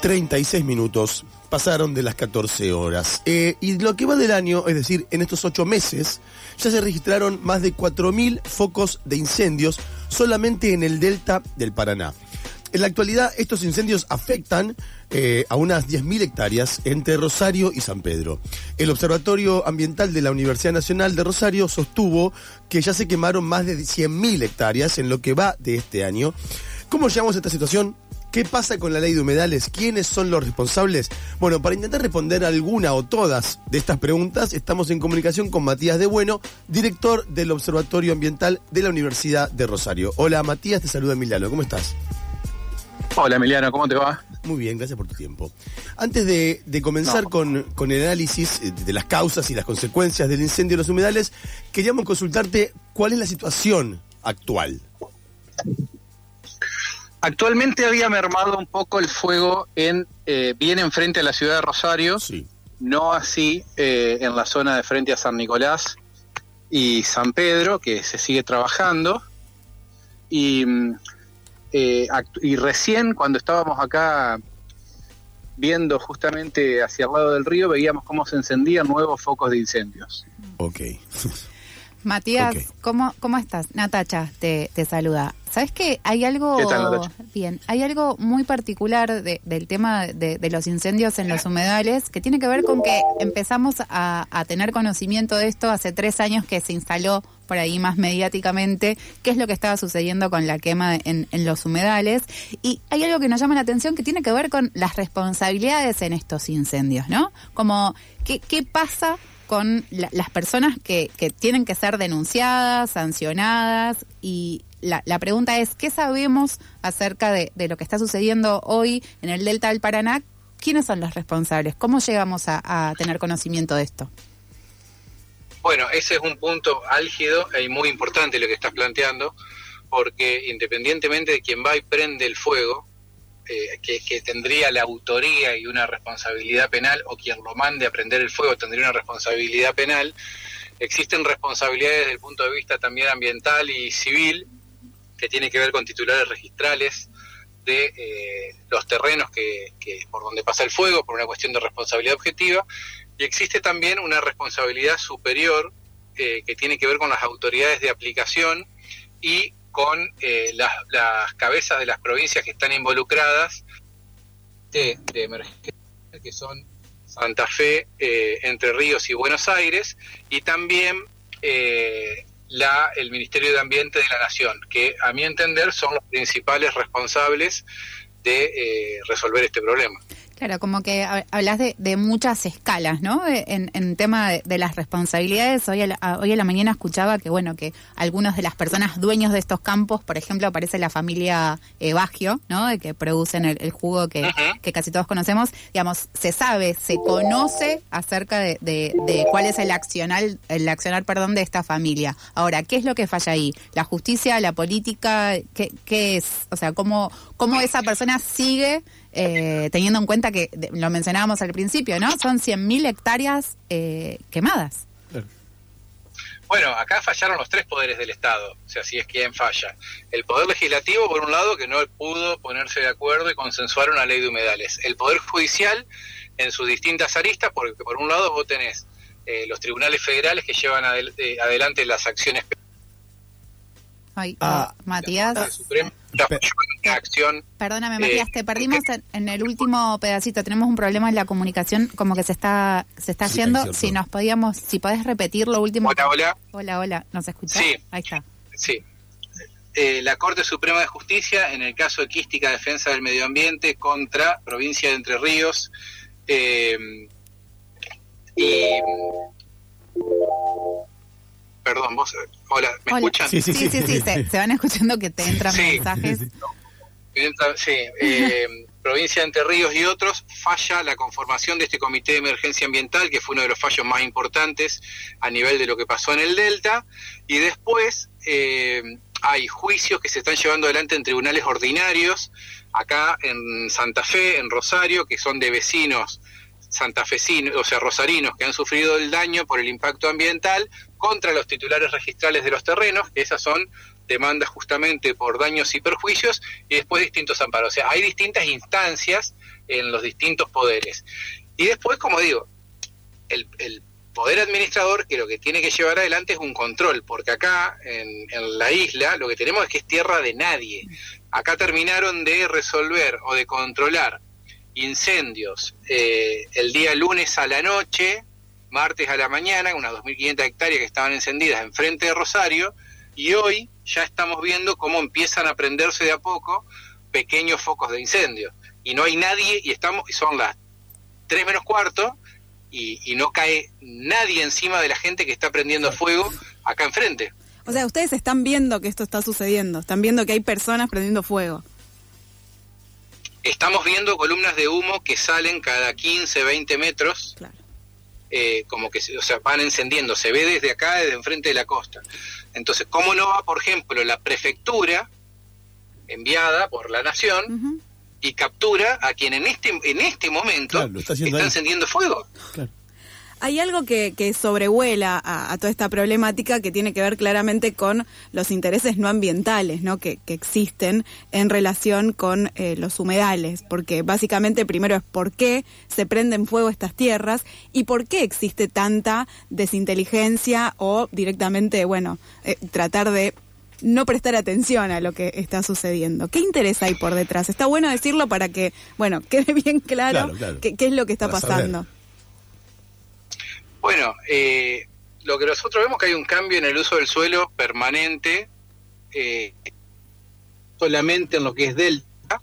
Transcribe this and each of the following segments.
36 minutos pasaron de las 14 horas. Eh, y lo que va del año, es decir, en estos ocho meses, ya se registraron más de 4.000 focos de incendios solamente en el delta del Paraná. En la actualidad, estos incendios afectan eh, a unas 10.000 hectáreas entre Rosario y San Pedro. El Observatorio Ambiental de la Universidad Nacional de Rosario sostuvo que ya se quemaron más de 100.000 hectáreas en lo que va de este año. ¿Cómo llegamos a esta situación? ¿Qué pasa con la ley de humedales? ¿Quiénes son los responsables? Bueno, para intentar responder alguna o todas de estas preguntas, estamos en comunicación con Matías de Bueno, director del Observatorio Ambiental de la Universidad de Rosario. Hola Matías, te saluda Emiliano, ¿cómo estás? Hola Emiliano, ¿cómo te va? Muy bien, gracias por tu tiempo. Antes de, comenzar con, con, el análisis eh, de las causas y las consecuencias del incendio de los humedales, queríamos consultarte cuál es la situación actual. Actualmente había mermado un poco el fuego en eh, bien enfrente a la ciudad de Rosario, no así eh, en la zona de frente a San Nicolás y San Pedro, que se sigue trabajando. Y, mm, eh, y recién cuando estábamos acá viendo justamente hacia el lado del río, veíamos cómo se encendían nuevos focos de incendios. Ok. Matías, ¿cómo, ¿cómo estás? Natacha te, te saluda. ¿Sabes qué? Hay algo. bien, hay algo muy particular del tema de, los incendios en los humedales que tiene que ver con que empezamos a, tener conocimiento de esto hace tres años que se instaló por ahí más mediáticamente qué es lo que estaba sucediendo con la quema en, los humedales. Y hay algo que nos llama la atención que tiene que ver con las responsabilidades en estos incendios, ¿no? Como, ¿qué, qué pasa con las personas que, que tienen que ser denunciadas, sancionadas y la, la, pregunta es, ¿qué sabemos acerca de, lo que está sucediendo hoy en el Delta del Paraná? ¿Quiénes son los responsables? ¿Cómo llegamos a, tener conocimiento de esto? Bueno, ese es un punto álgido y muy importante lo que estás planteando, porque independientemente de quien va y prende el fuego, eh, que, tendría la autoría y una responsabilidad penal, o quien lo mande a prender el fuego tendría una responsabilidad penal, existen responsabilidades desde el punto de vista también ambiental y civil que tiene que ver con titulares registrales de eh, los terrenos que, por donde pasa el fuego, por una cuestión de responsabilidad objetiva, y existe también una responsabilidad superior eh, que tiene que ver con las autoridades de aplicación y con eh, las, cabezas de las provincias que están involucradas de, emergencia, que son Santa Fe, Entre Ríos y Buenos Aires, y también la, el Ministerio de Ambiente de la Nación, que a mi entender son los principales responsables de eh, resolver este problema. Claro, como que hablas de, de muchas escalas, ¿no? Eh, en, en tema de, las responsabilidades, hoy a, la, hoy a la mañana escuchaba que, bueno, que algunas de las personas dueños de estos campos, por ejemplo, aparece la familia eh, Bagio, ¿no? De que producen el, jugo que, que, casi todos conocemos, digamos, se sabe, se conoce acerca de, de, cuál es el accionar, el accionar, perdón, de esta familia. Ahora, ¿qué es lo que falla ahí? ¿La justicia, la política? ¿Qué, qué es? O sea, ¿cómo, cómo esa persona sigue eh, teniendo en cuenta que lo mencionábamos al principio, ¿no? Son 100.000 hectáreas eh, quemadas. Bueno, acá fallaron los tres poderes del Estado, o sea, si es quien falla. El Poder Legislativo, por un lado, que no pudo ponerse de acuerdo y consensuar una ley de humedales. El Poder Judicial, en sus distintas aristas, porque por un lado vos tenés eh, los tribunales federales que llevan adelante las acciones Ay, ah, Matías. Acción. Perdóname, Matías, te perdimos en, el último pedacito. Tenemos un problema en la comunicación, como que se está se está yendo. Si nos podíamos, si podés repetir lo último. Hola, hola. Hola, hola. ¿Nos escuchás? Sí. Ahí está. Sí. Eh, la Corte Suprema de Justicia, en el caso de Quística Defensa del Medio Ambiente contra Provincia de Entre Ríos, eh, y perdón, vos, hola, ¿me escuchan? Sí, sí, sí, sí, Se, van escuchando que te entran mensajes. Sí, eh, provincia de Entre Ríos y otros, falla la conformación de este comité de emergencia ambiental, que fue uno de los fallos más importantes a nivel de lo que pasó en el Delta, y después eh, hay juicios que se están llevando adelante en tribunales ordinarios, acá en Santa Fe, en Rosario, que son de vecinos santafesinos, o sea, rosarinos que han sufrido el daño por el impacto ambiental contra los titulares registrales de los terrenos, que esas son demandas justamente por daños y perjuicios y después distintos amparos. O sea, hay distintas instancias en los distintos poderes. Y después, como digo, el, poder administrador que lo que tiene que llevar adelante es un control, porque acá en, la isla lo que tenemos es que es tierra de nadie. Acá terminaron de resolver o de controlar incendios eh, el día lunes a la noche, martes a la mañana, unas 2.500 hectáreas que estaban encendidas enfrente de Rosario, y hoy ya estamos viendo cómo empiezan a prenderse de a poco pequeños focos de incendio. Y no hay nadie, y estamos, y son las 3 menos cuarto, y, no cae nadie encima de la gente que está prendiendo fuego acá enfrente. O sea, ustedes están viendo que esto está sucediendo, están viendo que hay personas prendiendo fuego. Estamos viendo columnas de humo que salen cada 15, 20 metros. Eh, como que o sea, van encendiendo, se ve desde acá, desde enfrente de la costa. Entonces, ¿cómo no va, por ejemplo, la prefectura enviada por la nación y captura a quien en este en este momento está, encendiendo fuego? Hay algo que, que sobrevuela a, toda esta problemática que tiene que ver claramente con los intereses no ambientales ¿no? Que, existen en relación con eh, los humedales, porque básicamente primero es por qué se prenden fuego estas tierras y por qué existe tanta desinteligencia o directamente, bueno, eh, tratar de no prestar atención a lo que está sucediendo. ¿Qué interés hay por detrás? Está bueno decirlo para que, bueno, quede bien claro, Qué, es lo que está pasando. Bueno, eh, lo que nosotros vemos que hay un cambio en el uso del suelo permanente, eh, solamente en lo que es delta,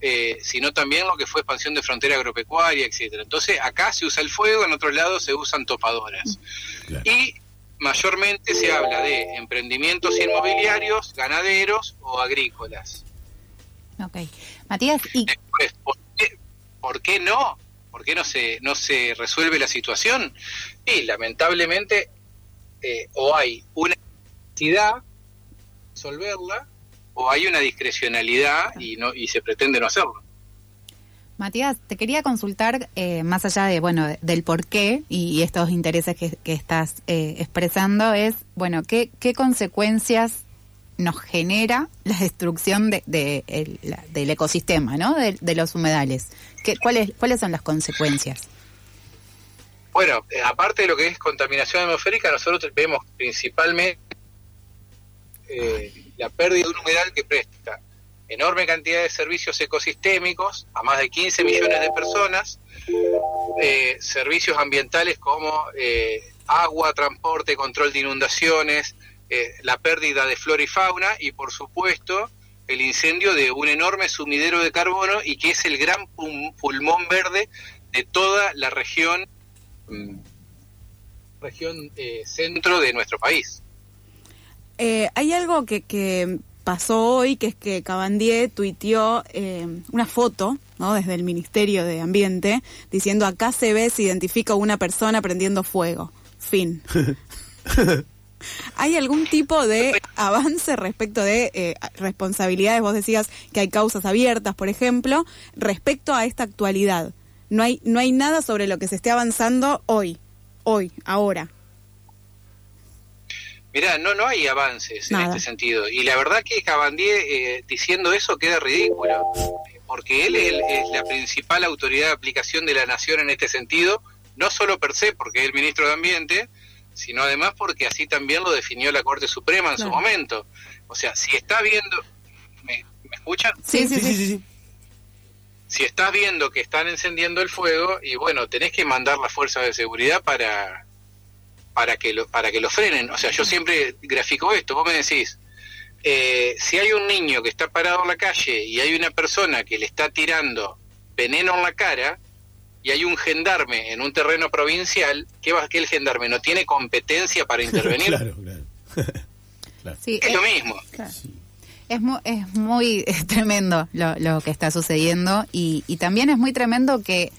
eh, sino también lo que fue expansión de frontera agropecuaria, etcétera. Entonces, acá se usa el fuego, en otros lados se usan topadoras. Y mayormente se habla de emprendimientos inmobiliarios, ganaderos o agrícolas. Ok. Matías, ¿y ¿por qué, no? ¿Por qué no se, no se resuelve la situación? Y lamentablemente eh, o hay una necesidad resolverla o hay una discrecionalidad y, no, y se pretende no hacerlo. Matías, te quería consultar, eh, más allá de, bueno, del por qué y, estos intereses que, estás eh, expresando, es, bueno, ¿qué, qué consecuencias nos genera la destrucción de, del ecosistema, ¿no? De, los humedales. ¿Qué, cuáles, ¿Cuáles son las consecuencias? Bueno, eh, aparte de lo que es contaminación atmosférica, nosotros vemos principalmente la pérdida de un humedal que presta enorme cantidad de servicios ecosistémicos a más de 15 millones de personas, eh, servicios ambientales como eh, agua, transporte, control de inundaciones, eh, la pérdida de flora y fauna y por supuesto el incendio de un enorme sumidero de carbono y que es el gran pulmón verde de toda la región mm, región centro de nuestro país. hay algo que, que pasó hoy, que es que Cabandier tuiteó eh, una foto, ¿no? Desde el Ministerio de Ambiente, diciendo acá se ve, se identifica una persona prendiendo fuego. Fin. ¿Hay algún tipo de avance respecto de eh, responsabilidades? Vos decías que hay causas abiertas, por ejemplo, respecto a esta actualidad. No hay, no hay nada sobre lo que se esté avanzando hoy, hoy, ahora. Mirá, no, no hay avances en este sentido. Y la verdad que Cabandier eh, diciendo eso queda ridículo, porque él es, la principal autoridad de aplicación de la nación en este sentido, no solo per se porque es el ministro de Ambiente, sino además porque así también lo definió la Corte Suprema en su momento. O sea, si está viendo... ¿Me, escuchan? sí, sí, sí. sí si estás viendo que están encendiendo el fuego y bueno, tenés que mandar las fuerzas de seguridad para para que lo, para que lo frenen. O sea, yo siempre grafico esto. Vos me decís, eh, si hay un niño que está parado en la calle y hay una persona que le está tirando veneno en la cara y hay un gendarme en un terreno provincial, ¿qué va que el gendarme no tiene competencia para intervenir? claro, claro. es, lo mismo. Es, muy, es muy tremendo lo, lo, que está sucediendo y, y también es muy tremendo que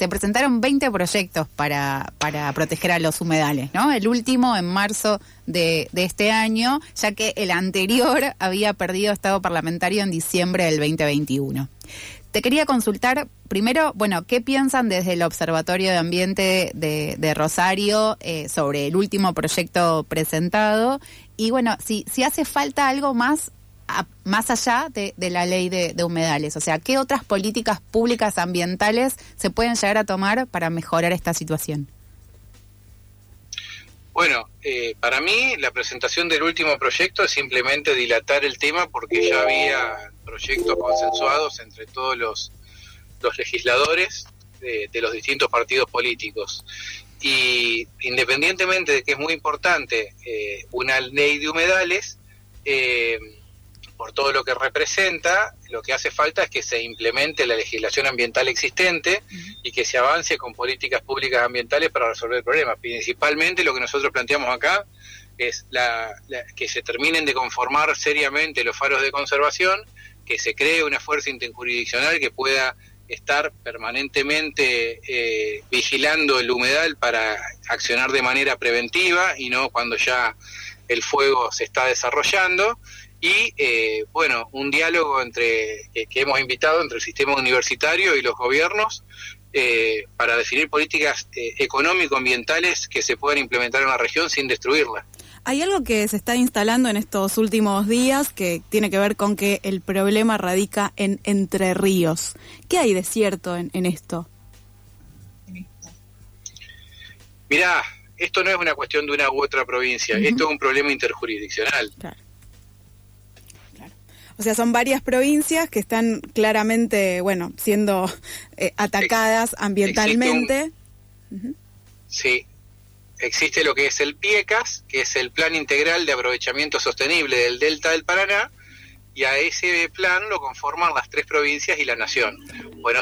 se presentaron 20 proyectos para, para proteger a los humedales, ¿no? El último en marzo de, de este año, ya que el anterior había perdido estado parlamentario en diciembre del 2021. Te quería consultar primero, bueno, ¿qué piensan desde el Observatorio de Ambiente de, Rosario eh, sobre el último proyecto presentado? Y bueno, si, si hace falta algo más más allá de, la ley de, humedales? O sea, ¿qué otras políticas públicas ambientales se pueden llegar a tomar para mejorar esta situación? Bueno, eh, para mí la presentación del último proyecto es simplemente dilatar el tema porque ya había proyectos consensuados entre todos los, los legisladores de, los distintos partidos políticos. Y independientemente de que es muy importante eh, una ley de humedales, eh, por todo lo que representa, lo que hace falta es que se implemente la legislación ambiental existente y que se avance con políticas públicas ambientales para resolver el problema. Principalmente lo que nosotros planteamos acá es la, que se terminen de conformar seriamente los faros de conservación, que se cree una fuerza interjurisdiccional que pueda estar permanentemente eh, vigilando el humedal para accionar de manera preventiva y no cuando ya el fuego se está desarrollando y eh, bueno, un diálogo entre que, hemos invitado entre el sistema universitario y los gobiernos eh, para definir políticas eh, económico-ambientales que se puedan implementar en la región sin destruirla. Hay algo que se está instalando en estos últimos días que tiene que ver con que el problema radica en Entre Ríos. ¿Qué hay de cierto en, esto? Mirá, esto no es una cuestión de una u otra provincia, esto es un problema interjurisdiccional. Claro. O sea, son varias provincias que están claramente, bueno, siendo eh, atacadas ambientalmente. Sí, existe lo que es el PIECAS, que es el Plan Integral de Aprovechamiento Sostenible del Delta del Paraná, y a ese plan lo conforman las tres provincias y la nación. Bueno,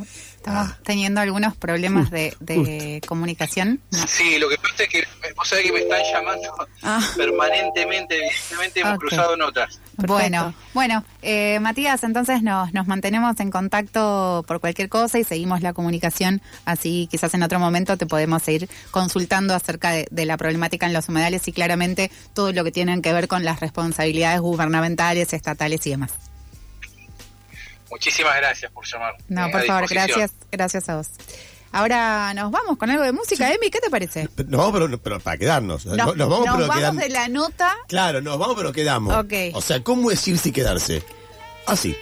Estamos ah. teniendo algunos problemas de, comunicación. Sí, lo que pasa es que vos sabés que me están llamando ah. permanentemente, evidentemente hemos cruzado notas. Bueno, bueno, eh, Matías, entonces nos, nos mantenemos en contacto por cualquier cosa y seguimos la comunicación, así quizás en otro momento te podemos seguir consultando acerca de, de la problemática en los humedales y claramente todo lo que tiene que ver con las responsabilidades gubernamentales, estatales y demás. Muchísimas gracias por llamar. No, eh, por favor, gracias, gracias a vos. Ahora nos vamos con algo de música, Emi, ¿qué te parece? No, pero, pero para quedarnos. nos vamos, nos vamos de la nota. Claro, nos vamos, pero quedamos. Ok. O sea, ¿cómo es irse y quedarse? Así.